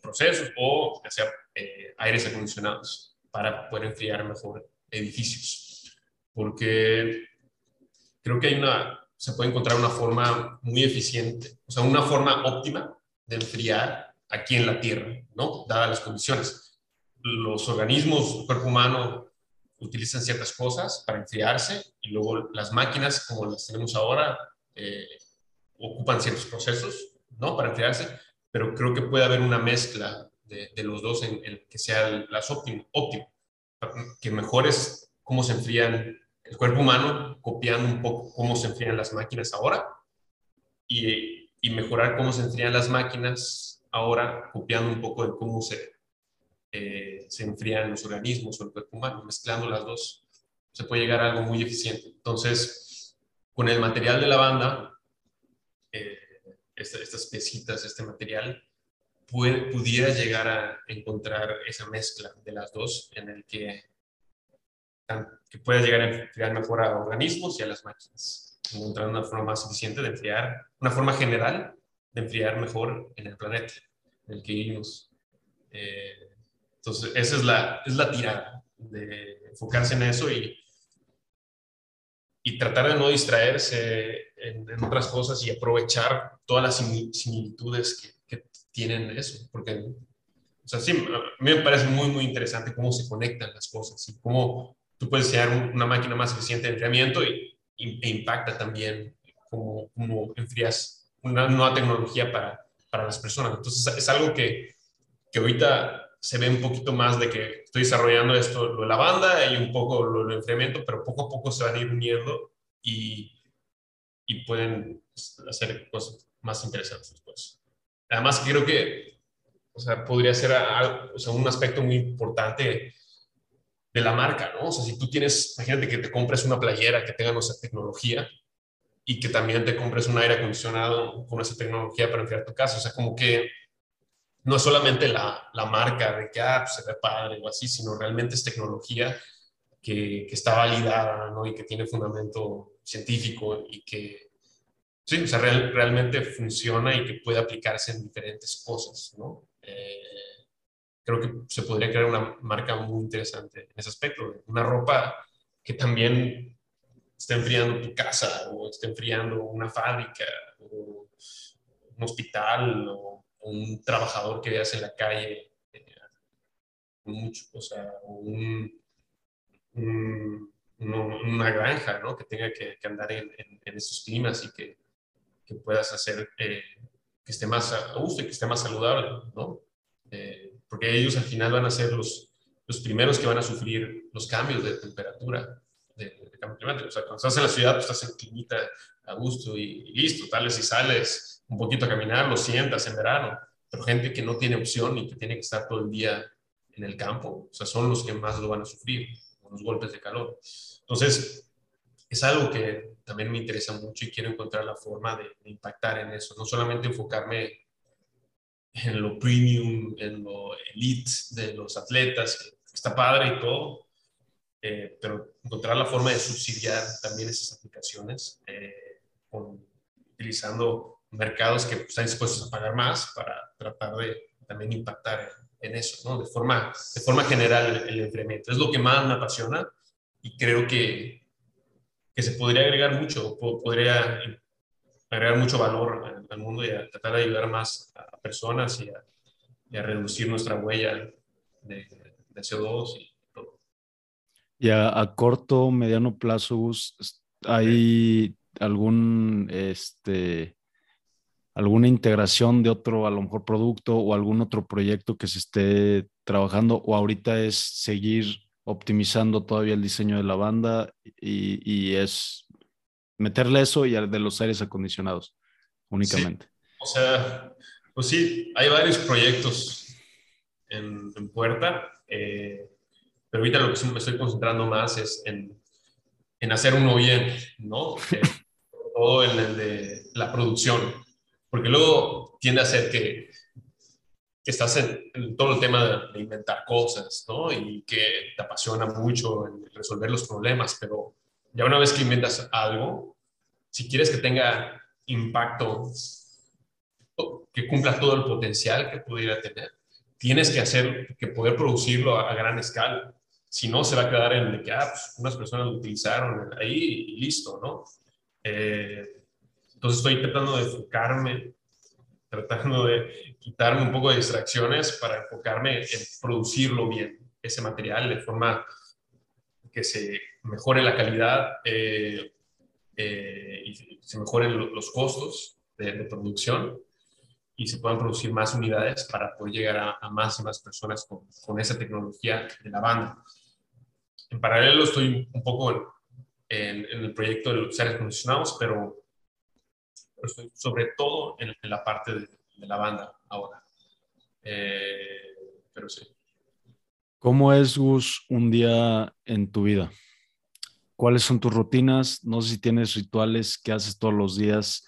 procesos o ya sea eh, aires acondicionados para poder enfriar mejor edificios. Porque creo que hay una, se puede encontrar una forma muy eficiente, o sea, una forma óptima de enfriar aquí en la Tierra, ¿no? Dadas las condiciones. Los organismos, el cuerpo humano, utilizan ciertas cosas para enfriarse y luego las máquinas, como las tenemos ahora, eh, ocupan ciertos procesos, ¿no? Para enfriarse, pero creo que puede haber una mezcla de, los dos en, el que sea las óptimo, óptimo, que mejores cómo se enfrían el cuerpo humano, copiando un poco cómo se enfrían las máquinas ahora y, y mejorar cómo se enfrían las máquinas ahora, copiando un poco de cómo se, eh, se enfrían los organismos o el cuerpo humano, mezclando las dos, se puede llegar a algo muy eficiente. Entonces, con el material de la banda, eh, estas piecitas, este material, pudiera llegar a encontrar esa mezcla de las dos en el que, pueda llegar a enfriar mejor a organismos y a las máquinas, encontrar una forma más eficiente de enfriar, una forma general de enfriar mejor en el planeta en el que vivimos. Eh, entonces, esa es la, es la tirada, de enfocarse en eso y, y tratar de no distraerse en, otras cosas y aprovechar todas las similitudes que, tienen eso, porque, o sea, sí, a mí me parece muy, muy interesante cómo se conectan las cosas y cómo tú puedes crear una máquina más eficiente de enfriamiento y, e impacta también cómo, cómo enfrías una nueva tecnología para, para las personas. Entonces, es algo que, que ahorita se ve un poquito más de que estoy desarrollando esto, lo de la banda y un poco lo del enfriamiento, pero poco a poco se van a ir uniendo y, y pueden hacer cosas más interesantes después. Además, creo que o sea, podría ser o sea, un aspecto muy importante de la marca, ¿no? O sea, si tú tienes, imagínate que te compres una playera que tenga nuestra tecnología y que también te compres un aire acondicionado con esa tecnología para enfriar tu casa, o sea, como que no es solamente la, la marca de que ah, pues, se ve padre o así, sino realmente es tecnología que, que, está validada ¿no? y que tiene fundamento científico y que sí, o sea, realmente funciona y que puede aplicarse en diferentes cosas. ¿no? Eh, creo que se podría crear una marca muy interesante en ese aspecto. Una ropa que también esté enfriando tu casa o esté enfriando una fábrica o un hospital o un trabajador que veas en la calle, eh, mucho, o sea, un, una granja, ¿no? Que tenga que, andar en, en, esos climas y que, que puedas hacer eh, que esté más a gusto y que esté más saludable, ¿no? Eh, porque ellos al final van a ser los, los primeros que van a sufrir los cambios de temperatura de, cambio climático. O sea, cuando estás en la ciudad, pues estás en climita a gusto y, y listo, tal vez si sales un poquito a caminar, lo sientas en verano, pero gente que no tiene opción y que tiene que estar todo el día en el campo, o sea, son los que más lo van a sufrir, con los golpes de calor. Entonces, es algo que también me interesa mucho y quiero encontrar la forma de, impactar en eso, no solamente enfocarme en lo premium, en lo elite de los atletas, que está padre y todo, eh, pero encontrar la forma de subsidiar también esas aplicaciones eh, utilizando mercados que están dispuestos a pagar más para tratar de también impactar en, eso, ¿no? De forma, de forma general el, enfriamiento. Es lo que más me apasiona y creo que, que se podría agregar mucho, podría agregar mucho valor al, mundo y a tratar de ayudar más a personas y a, reducir nuestra huella de, de CO2 y todo. Y a, corto, mediano plazo, ¿hay algún, este, alguna integración de otro, a lo mejor, producto o algún otro proyecto que se esté trabajando o ahorita es seguir optimizando todavía el diseño de la banda y, es meterle eso y de los aires acondicionados únicamente. O sea, pues sí, hay varios proyectos en, puerta, eh, pero ahorita lo que me estoy concentrando más es en, en hacer uno bien, ¿no? Eh, todo en el de la producción porque luego tiende a ser que, estás en, todo el tema de, inventar cosas, ¿no? Y que te apasiona mucho en resolver los problemas, pero ya una vez que inventas algo, si quieres que tenga impacto, que cumpla todo el potencial que pudiera tener, tienes que hacer, que poder producirlo a, gran escala. Si no, se va a quedar en que, ah, pues, unas personas lo utilizaron ahí y listo, ¿no? Eh, entonces estoy tratando de enfocarme, tratando de quitarme un poco de distracciones para enfocarme en producirlo bien, ese material, de forma que se mejore la calidad eh, eh, y se mejoren los costos de, producción y se puedan producir más unidades para poder llegar a, más y más personas con, con, esa tecnología de la banda. En paralelo estoy un poco en, en el proyecto de los aires acondicionados, pero estoy sobre todo en, la parte de, la banda ahora. Eh, pero sí. ¿Cómo es, Gus, un día en tu vida? ¿Cuáles son tus rutinas? No sé si tienes rituales que haces todos los días,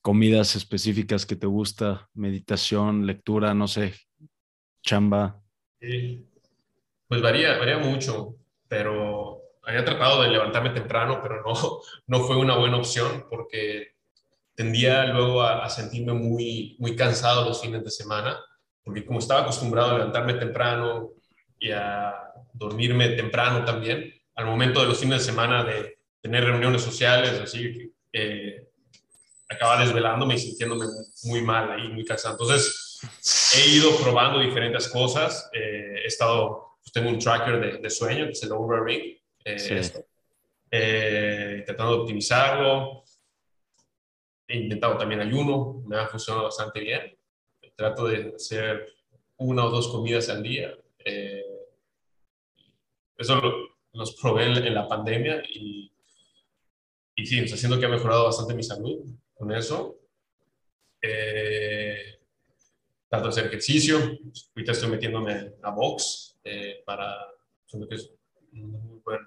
comidas específicas que te gusta, meditación, lectura, no sé, chamba. Sí. Pues varía, varía mucho, pero había tratado de levantarme temprano, pero no, no fue una buena opción porque tendía luego a, sentirme muy, muy cansado los fines de semana, porque como estaba acostumbrado a levantarme temprano y a dormirme temprano también, al momento de los fines de semana de tener reuniones sociales, así, eh, acababa desvelándome y sintiéndome muy mal ahí, muy cansado. Entonces, he ido probando diferentes cosas. Eh, he estado, pues, tengo un tracker de, sueño, que es el Over Ring, eh, eh, tratando de optimizarlo. He intentado también ayuno, me ha funcionado bastante bien. Trato de hacer una o dos comidas al día. Eh, eso lo, los probé en, la pandemia y, y sí, está haciendo que ha mejorado bastante mi salud con eso. Eh, trato de hacer ejercicio. Ahorita estoy metiéndome a box eh, para, que es un muy buen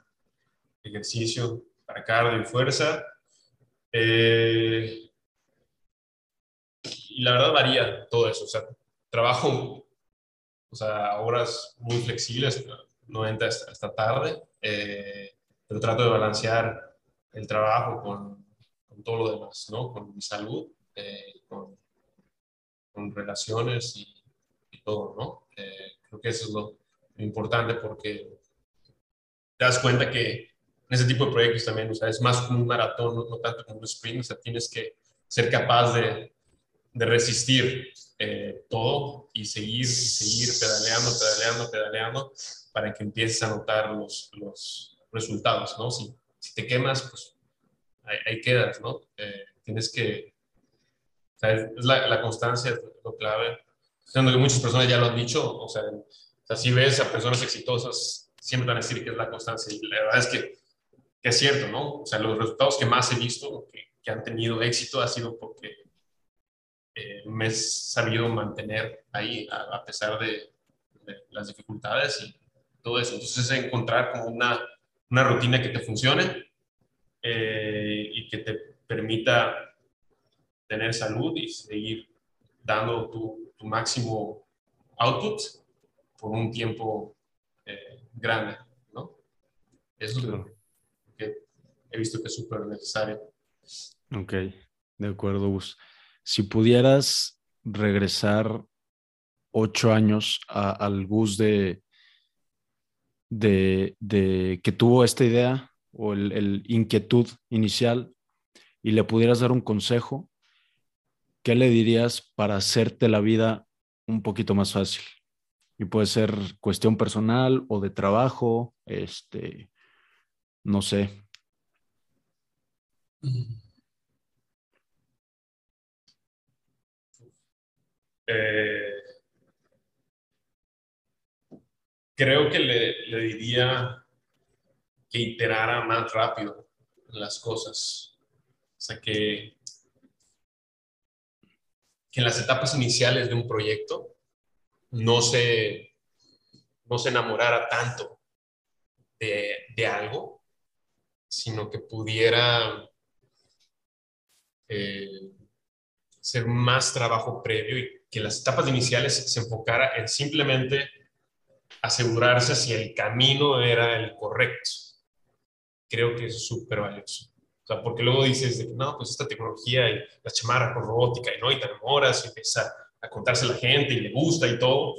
ejercicio para cardio y fuerza. Eh, y la verdad varía todo eso. O sea, trabajo, o sea, horas muy flexibles, 90 hasta, tarde, eh, pero trato de balancear el trabajo con, con, todo lo demás, ¿no? Con mi salud, eh, con, con, relaciones y, todo, ¿no? Eh, creo que eso es lo, importante porque te das cuenta que en ese tipo de proyectos también, o sea, es más como un maratón, no, no tanto como un sprint, o sea, tienes que ser capaz de, de resistir eh, todo y seguir, seguir pedaleando, pedaleando, pedaleando para que empieces a notar los, los resultados, ¿no? Si, si te quemas, pues ahí, quedas, ¿no? Eh, tienes que, o sea, es la, la, constancia lo clave. Siendo que muchas personas ya lo han dicho, o sea, si ves a personas exitosas, siempre van a decir que es la constancia. Y la verdad es que, que es cierto, ¿no? O sea, los resultados que más he visto, que, que han tenido éxito, ha sido porque eh, me he sabido mantener ahí a, pesar de, las dificultades y todo eso. Entonces, es encontrar como una, una rutina que te funcione eh, y que te permita tener salud y seguir dando tu, tu máximo output por un tiempo eh, grande, ¿no? Eso es lo que he visto que es súper necesario. Ok, de acuerdo, Gus si pudieras regresar ocho años al Gus de, de, que tuvo esta idea o el, inquietud inicial y le pudieras dar un consejo, ¿qué le dirías para hacerte la vida un poquito más fácil? Y puede ser cuestión personal o de trabajo, este, no sé. Eh, creo que le, diría que iterara más rápido las cosas. O sea, que, que en las etapas iniciales de un proyecto no se, no se enamorara tanto de, algo, sino que pudiera eh, ser más trabajo previo y que las etapas iniciales se enfocara en simplemente asegurarse si el camino era el correcto. Creo que es súper valioso. O sea, porque luego dices, de que, no, pues esta tecnología y la chamarra con robótica y no, y te enamoras y empieza a contarse a la gente y le gusta y todo,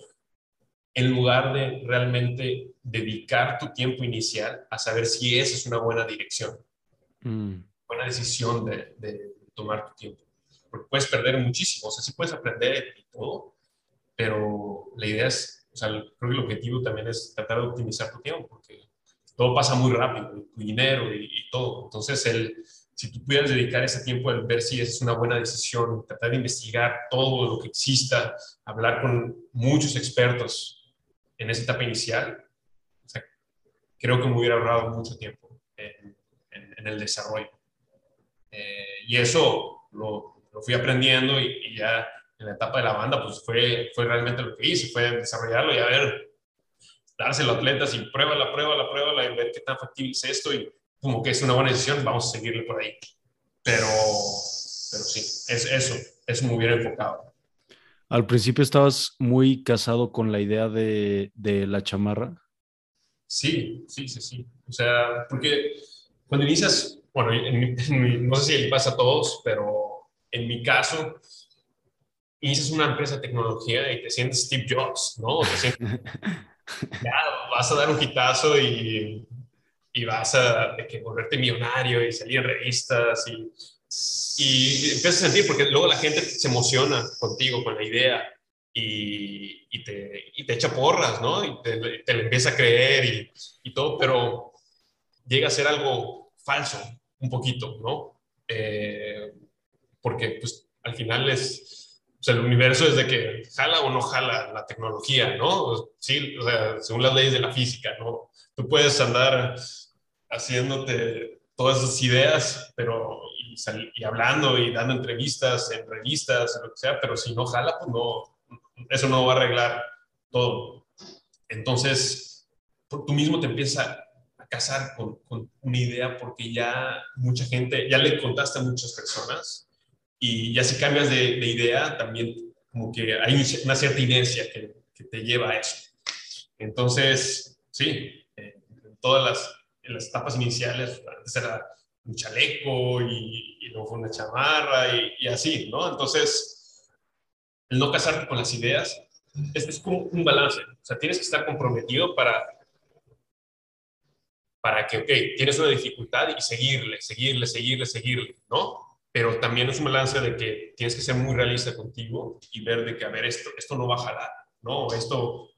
en lugar de realmente dedicar tu tiempo inicial a saber si esa es una buena dirección, mm. buena decisión de, de, tomar tu tiempo. Puedes perder muchísimo, o sea, sí puedes aprender y todo, pero la idea es o sea, creo que el objetivo también es tratar de optimizar tu tiempo, porque todo pasa muy rápido, tu dinero y, todo. Entonces, el, si tú pudieras dedicar ese tiempo a ver si es una buena decisión, tratar de investigar todo lo que exista, hablar con muchos expertos en esa etapa inicial, o sea, creo que me hubiera ahorrado mucho tiempo en, el desarrollo. Eh, y eso lo, lo, fui aprendiendo y, y ya en la etapa de la banda, pues fue, fue realmente lo que hice, fue desarrollarlo y a ver, dárselo a atletas y prueba la prueba, la prueba, y ver qué tan factible es esto y como que es una buena decisión, vamos a seguirle por ahí. Pero, pero sí, es eso, es muy bien enfocado. Al principio estabas muy casado con la idea de, de la chamarra. Sí, sí, sí, sí. O sea, porque cuando inicias, bueno, no sé si le pasa a todos, pero en mi caso, inicias una empresa de tecnología y te sientes Steve Jobs, ¿no? ya, vas a dar un quitazo y, y vas a de que volverte millonario y salir en revistas y, y empiezas a sentir, porque luego la gente se emociona contigo, con la idea y, y, te, y te, echa porras, ¿no? Y te, te le empieza a creer y, y, todo, pero llega a ser algo falso, un poquito, ¿no? Eh, porque pues al final es el universo es de que jala o no jala la tecnología, ¿no? Sí, o sea, según las leyes de la física, ¿no? Tú puedes andar haciéndote todas esas ideas, pero y, y hablando y dando entrevistas en revistas, lo que sea, pero si no jala, pues no, eso no va a arreglar todo. Entonces, tú mismo te empiezas a casar con, con una idea porque ya mucha gente, ya le contaste a muchas personas y ya si cambias de, idea, también como que hay una cierta inercia que, que te lleva a eso. Entonces, sí, en todas las, en las etapas iniciales, antes era un chaleco y, y luego fue una chamarra y, y, así, ¿no? Entonces, el no casarte con las ideas es, es, como un balance. O sea, tienes que estar comprometido para, para que, ok, tienes una dificultad y seguirle, seguirle, seguirle, seguirle, ¿no? Pero también es un balance de que tienes que ser muy realista contigo y ver de que, a ver, esto, esto no va a jalar, ¿no? Esto,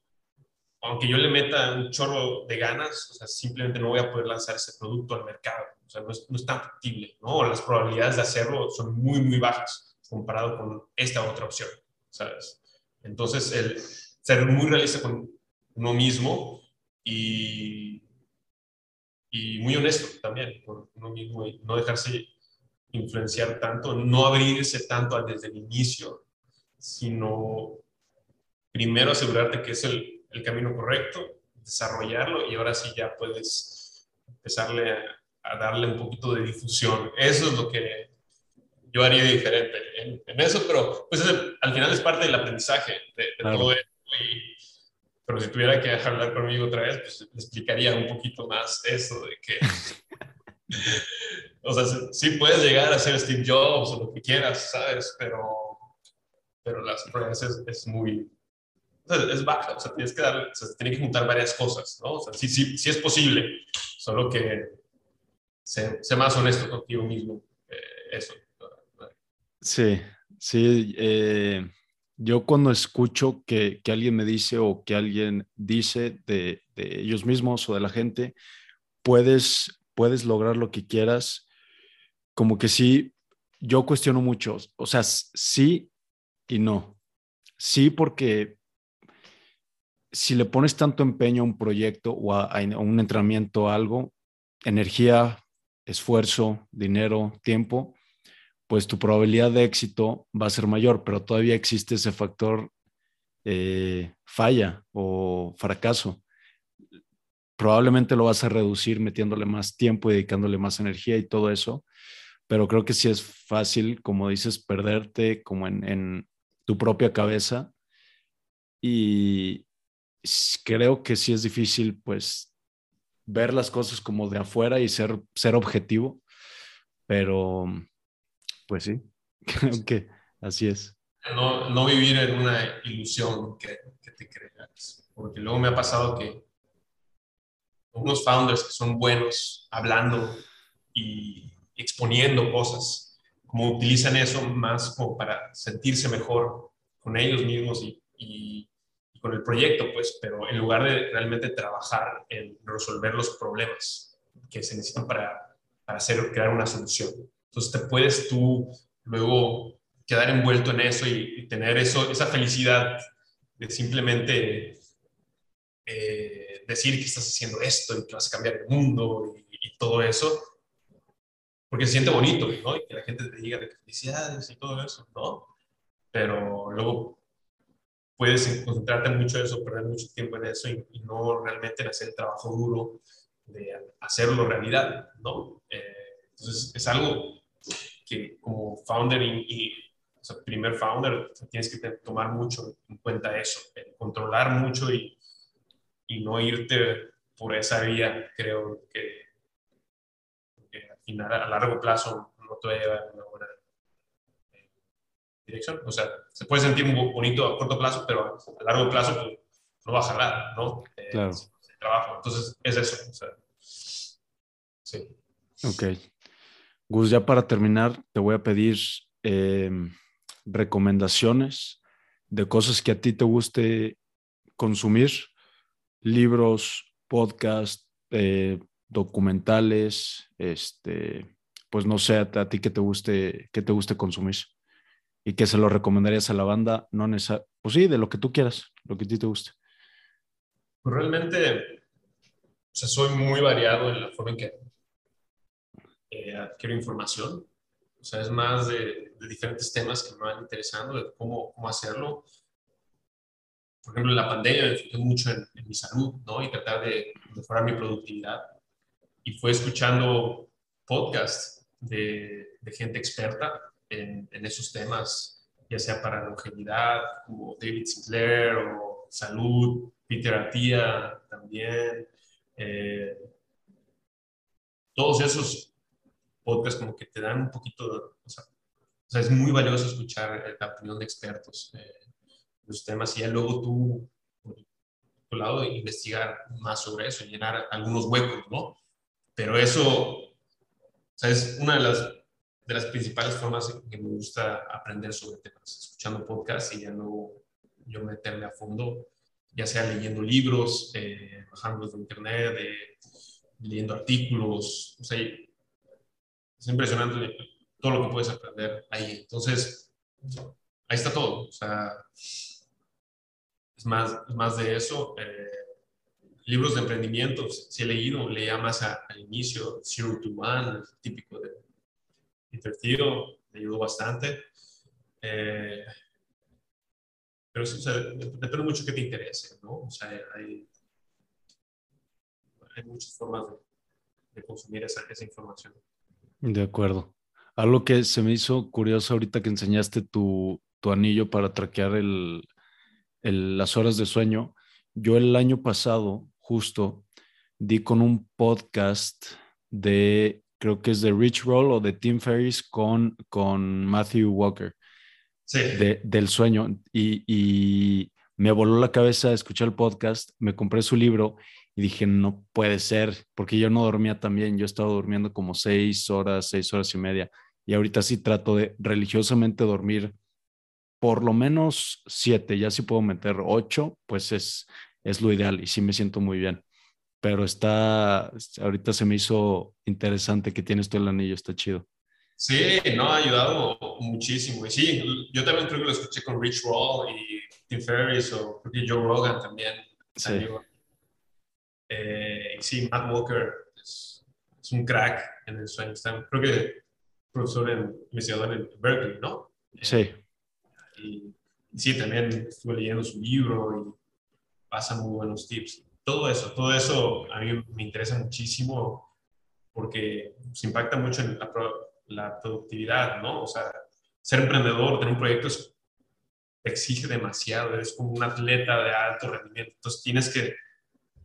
aunque yo le meta un chorro de ganas, o sea, simplemente no voy a poder lanzar ese producto al mercado, o sea, no es, no es tan factible, ¿no? Las probabilidades de hacerlo son muy, muy bajas comparado con esta otra opción, ¿sabes? Entonces, el ser muy realista con uno mismo y, y muy honesto también con uno mismo y no dejarse influenciar tanto, no abrirse tanto desde el inicio, sino primero asegurarte que es el, el camino correcto, desarrollarlo y ahora sí ya puedes empezarle a, darle un poquito de difusión. Eso es lo que yo haría diferente en, eso, pero pues al final es parte del aprendizaje de, todo esto. pero si tuviera que hablar conmigo otra vez, pues le explicaría un poquito más eso de que o sea, sí puedes llegar a ser Steve Jobs o lo que quieras, ¿sabes? Pero, pero las pruebas es, muy, es baja, o sea, tienes que dar, o sea, tiene que juntar varias cosas, ¿no? O sea, sí, sí, sí es posible, solo que sé, sé más honesto contigo mismo, eh, eso. Sí, sí. Eh, yo cuando escucho que, que, alguien me dice o que alguien dice de, de, ellos mismos o de la gente, puedes, puedes lograr lo que quieras, como que sí, yo cuestiono mucho, o sea, sí y no. Sí, porque si le pones tanto empeño a un proyecto o a, un entrenamiento, algo, energía, esfuerzo, dinero, tiempo, pues tu probabilidad de éxito va a ser mayor, pero todavía existe ese factor eh, falla o fracaso. Probablemente lo vas a reducir metiéndole más tiempo y dedicándole más energía y todo eso, pero creo que sí es fácil, como dices, perderte como en, en tu propia cabeza y creo que sí es difícil pues ver las cosas como de afuera y ser, ser objetivo, pero pues sí, creo que así es. No, no vivir en una ilusión que, que te creas, porque luego me ha pasado que unos founders que son buenos hablando y exponiendo cosas, como utilizan eso más como para sentirse mejor con ellos mismos y, y, y, con el proyecto, pues, pero en lugar de realmente trabajar en resolver los problemas que se necesitan para, para hacer, crear una solución. Entonces te puedes tú luego quedar envuelto en eso y, y tener eso, esa felicidad de simplemente eh, decir que estás haciendo esto y que vas a cambiar el mundo y, y todo eso, porque se siente bonito, ¿no? Y que la gente te diga de felicidades y todo eso, ¿no? Pero luego puedes concentrarte mucho en eso, perder mucho tiempo en eso y, y no realmente en hacer el trabajo duro de hacerlo realidad, ¿no? Eh, entonces es algo que como founder y, y o sea, primer founder, tienes que tomar mucho en cuenta eso, controlar mucho y, y no irte por esa vía, creo que final, a largo plazo no te va a llevar a una buena eh, dirección. O sea, se puede sentir muy bonito a corto plazo, pero a largo plazo pues, no va a jalar, ¿no? Eh, claro. El trabajo. Entonces, es eso. O sea, sí. Ok. Gus, ya para terminar, te voy a pedir eh, recomendaciones de cosas que a ti te guste consumir, libros, podcast, eh, documentales, este, pues no sé, a, ti que te guste, que te guste consumir y que se lo recomendarías a la banda, no necesariamente, pues sí, de lo que tú quieras, lo que a ti te guste. Pues realmente, o sea, soy muy variado en la forma en que eh, adquiero información. O sea, es más de, de, diferentes temas que me van interesando, de cómo, cómo hacerlo. Por ejemplo, en la pandemia me enfoqué mucho en, mi salud, ¿no? Y tratar de mejorar mi productividad y fue escuchando podcasts de, gente experta en, esos temas, ya sea para longevidad, como David Sinclair o salud, Peter también. Eh, todos esos podcasts como que te dan un poquito, o sea, es muy valioso escuchar la opinión de expertos eh, los temas y ya luego tú, por tu lado, investigar más sobre eso, llenar algunos huecos, ¿no? Pero eso o sea, es una de las, de las principales formas en que me gusta aprender sobre temas, escuchando podcasts y ya luego yo meterme a fondo, ya sea leyendo libros, eh, bajándolos de internet, eh, leyendo artículos, o sea, es impresionante todo lo que puedes aprender ahí. Entonces, ahí está todo, o sea, es más, más de eso. Eh, libros de emprendimiento, si he leído, leía más a, al inicio, Zero to One, típico de divertido, me ayudó bastante. Eh, pero sí, o sea, depende mucho que te interese, ¿no? O sea, hay, hay muchas formas de, de consumir esa, esa, información. De acuerdo. Algo que se me hizo curioso ahorita que enseñaste tu, tu anillo para traquear el, el, las horas de sueño. Yo el año pasado justo di con un podcast de, creo que es de Rich Roll o de Tim Ferriss con, con Matthew Walker. Sí. De, del sueño. Y, y, me voló la cabeza escuchar el podcast, me compré su libro y dije, no puede ser, porque yo no dormía tan bien, yo estaba durmiendo como seis horas, seis horas y media, y ahorita sí trato de religiosamente dormir por lo menos siete, ya si puedo meter ocho, pues es, es lo ideal y sí me siento muy bien. Pero está, ahorita se me hizo interesante que tienes todo el anillo, está chido. Sí, no, ha ayudado muchísimo. Y sí, yo también creo que lo escuché con Rich Roll y Tim Ferriss o Joe Rogan también. Sí. Eh, y sí, Matt Walker es, un crack en el sueño. Creo que profesor en, investigador en Berkeley, ¿no? Sí. Y, sí, también estuve leyendo su libro y pasa muy buenos tips. Todo eso, todo eso a mí me interesa muchísimo porque se impacta mucho en la, la productividad, ¿no? O sea, ser emprendedor, tener un proyecto exige demasiado, eres como un atleta de alto rendimiento, entonces tienes que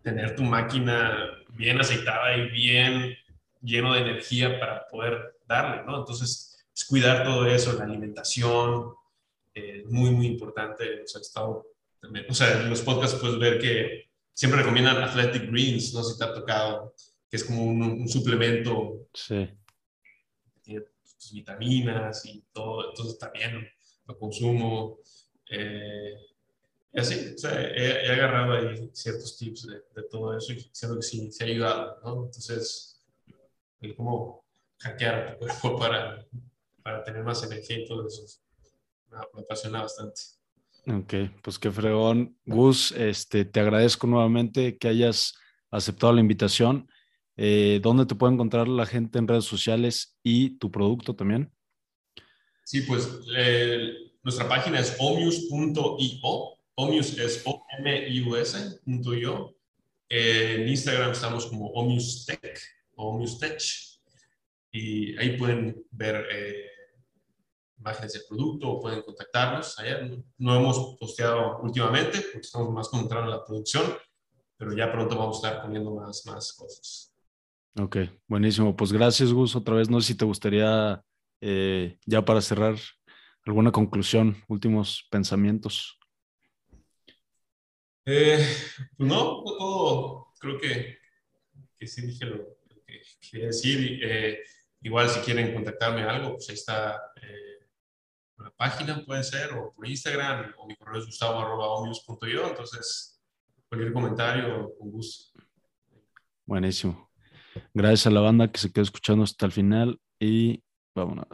tener tu máquina bien aceitada y bien lleno de energía para poder darle, ¿no? Entonces, es cuidar todo eso, la alimentación, eh, muy, muy importante. O sea, estado o sea, en los podcasts puedes ver que siempre recomiendan Athletic Greens, no sé si te ha tocado, que es como un, suplemento. Sí. Que tiene sus vitaminas y todo, entonces también lo consumo. Eh, y así, o sea, he, agarrado ahí ciertos tips de, de, todo eso y siento que sí, se ha ayudado, ¿no? Entonces, el cómo hackear tu cuerpo para, para tener más energía y todo eso me, apasiona bastante. Ok, pues qué fregón. Gus, este, te agradezco nuevamente que hayas aceptado la invitación. Eh, ¿Dónde te puede encontrar la gente en redes sociales y tu producto también? Sí, pues nuestra página es omius.io Omius es O-M-I-U-S.io. en Instagram estamos como Omius Tech, Omius Tech. Y ahí pueden ver eh, imágenes del producto o pueden contactarnos. no hemos posteado últimamente porque estamos más concentrados en la producción, pero ya pronto vamos a estar poniendo más, más cosas. Ok, buenísimo. Pues gracias, Gus. Otra vez, no sé si te gustaría, eh, ya para cerrar, alguna conclusión, últimos pensamientos. Eh, pues no, todo, creo que, que sí dije lo, que quería decir. Eh, igual si quieren contactarme algo, pues ahí está eh, la página, puede ser, o por Instagram, o mi correo es gustavo.omius.io, entonces cualquier comentario, con gusto. Buenísimo. Gracias a la banda que se quedó escuchando hasta el final y vámonos.